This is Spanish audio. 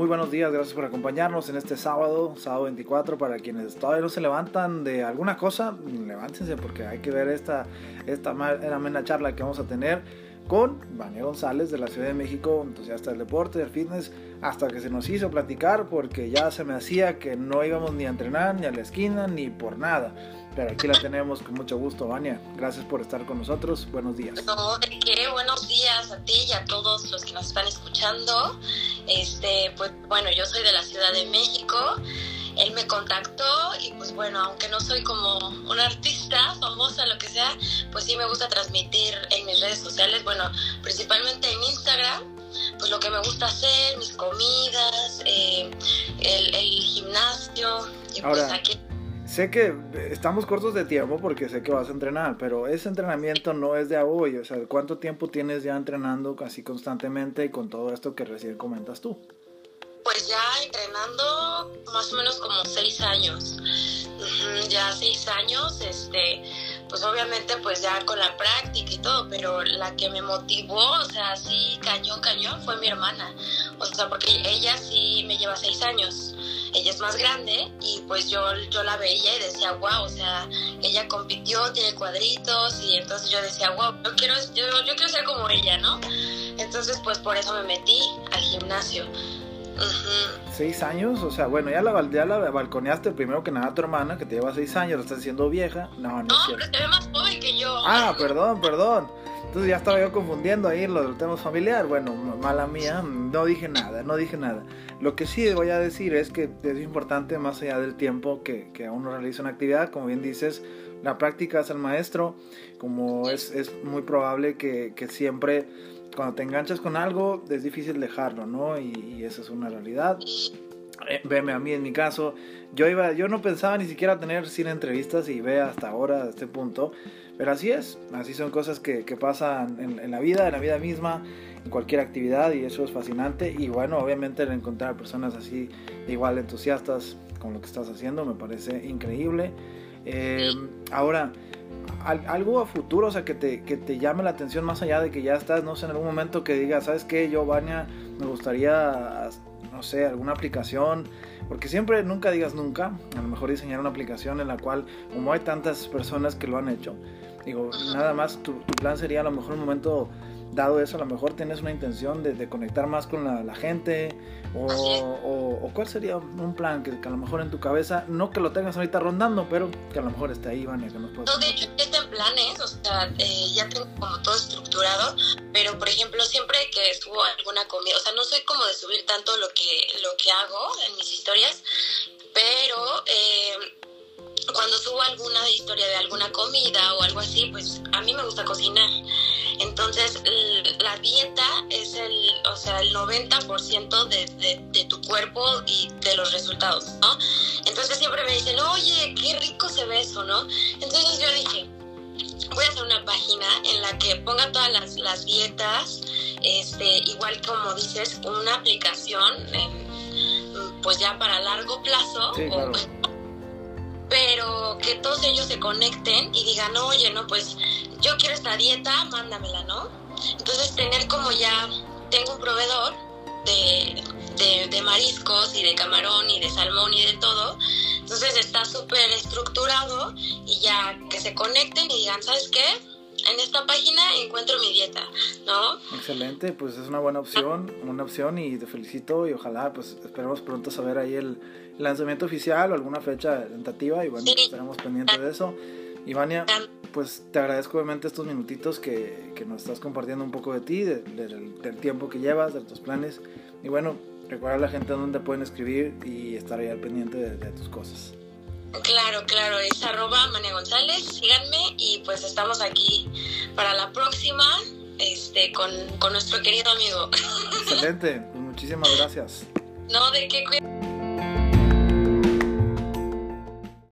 Muy buenos días, gracias por acompañarnos en este sábado, sábado 24. Para quienes todavía no se levantan de alguna cosa, levántense porque hay que ver esta, esta amena charla que vamos a tener con Vania González de la Ciudad de México, entusiasta del deporte, del fitness, hasta que se nos hizo platicar porque ya se me hacía que no íbamos ni a entrenar, ni a la esquina, ni por nada. Pero aquí la tenemos con mucho gusto, Vania. Gracias por estar con nosotros. Buenos días. No. Buenos días a ti y a todos los que nos están escuchando. Este, pues bueno, yo soy de la Ciudad de México él me contactó y pues bueno, aunque no soy como una artista famosa, lo que sea, pues sí me gusta transmitir en mis redes sociales, bueno, principalmente en Instagram, pues lo que me gusta hacer, mis comidas, eh, el, gimnasio y pues aquí sé que estamos cortos de tiempo porque sé que vas a entrenar, pero ese entrenamiento no es de hoy. O sea, ¿cuánto tiempo tienes ya entrenando casi constantemente y con todo esto que recién comentas tú? Pues ya entrenando más o menos como seis años. ya seis años, este, pues obviamente pues ya con la práctica y todo, pero la que me motivó, o sea, sí, cañón, cañón, fue mi hermana. O sea, porque ella sí me lleva seis años. Ella es más grande y pues yo, yo la veía y decía, wow, o sea, ella compitió, tiene cuadritos y entonces yo decía, wow, yo quiero, yo, yo quiero ser como ella, ¿no? Entonces pues por eso me metí al gimnasio. ¿Seis años? O sea, bueno, ya la, ya la balconeaste primero que nada a tu hermana, que te lleva seis años, la estás haciendo vieja. No, no, no pero se ve más joven que yo. Ah, perdón, perdón. Entonces ya estaba yo confundiendo ahí lo del tema familiar. Bueno, mala mía, no dije nada, no dije nada. Lo que sí voy a decir es que es importante, más allá del tiempo que, que uno realiza una actividad, como bien dices, la práctica es el maestro, como es, es muy probable que, que siempre cuando te enganchas con algo es difícil dejarlo, ¿no? Y, y esa es una realidad. Eh, veme a mí en mi caso, yo iba, yo no pensaba ni siquiera tener 100 entrevistas y ve hasta ahora, a este punto, pero así es, así son cosas que, que pasan en, en, la vida, en la vida misma, en cualquier actividad y eso es fascinante y bueno, obviamente el encontrar personas así igual entusiastas con lo que estás haciendo me parece increíble. Eh, ahora, algo a futuro, o sea, que te, que te llame la atención más allá de que ya estás, no sé, en algún momento que digas, ¿sabes qué? Yo, Vania, me gustaría, no sé, alguna aplicación, porque siempre, nunca digas nunca, a lo mejor diseñar una aplicación en la cual, como hay tantas personas que lo han hecho, digo, nada más tu, tu plan sería a lo mejor un momento dado eso, a lo mejor tienes una intención de, conectar más con la, gente o, cuál sería un plan que, a lo mejor en tu cabeza, no que lo tengas ahorita rondando, pero que a lo mejor esté ahí, Vania, que nos No, de hecho, ya en planes, o sea, eh, ya tengo como todo estructurado, pero por ejemplo, siempre que subo alguna comida, o sea, no soy como de subir tanto lo que, lo que hago en mis historias, pero... Eh, cuando subo alguna historia de alguna comida o algo así, pues a mí me gusta cocinar. Entonces, la dieta es el, o sea, el 90% de, de, de, tu cuerpo y de los resultados, ¿no? Entonces siempre me dicen, oye, qué rico se ve eso, ¿no? Entonces yo dije, voy a hacer una página en la que ponga todas las, las dietas, este, igual como dices, una aplicación, pues ya para largo plazo, pero que todos ellos se conecten y digan, oye, no, pues yo quiero esta dieta, mándamela, ¿no? Entonces tener como ya, tengo un proveedor de, de, mariscos y de camarón y de salmón y de todo, entonces está súper estructurado y ya que se conecten y digan, ¿sabes qué? En esta página encuentro mi dieta, ¿no? Excelente, pues es una buena opción, una opción y te felicito y ojalá pues esperemos pronto saber ahí el lanzamiento oficial o alguna fecha tentativa y bueno, estaremos pendientes de eso. Ivania, pues te agradezco obviamente estos minutitos que, que nos estás compartiendo un poco de ti, del, tiempo que llevas, de tus planes y bueno, recuerda a la gente dónde pueden escribir y estar ahí al pendiente de tus cosas. Claro, claro, es arroba Mania González, síganme y pues estamos aquí para la próxima este, con, con nuestro querido amigo. Excelente, pues muchísimas gracias. No, de qué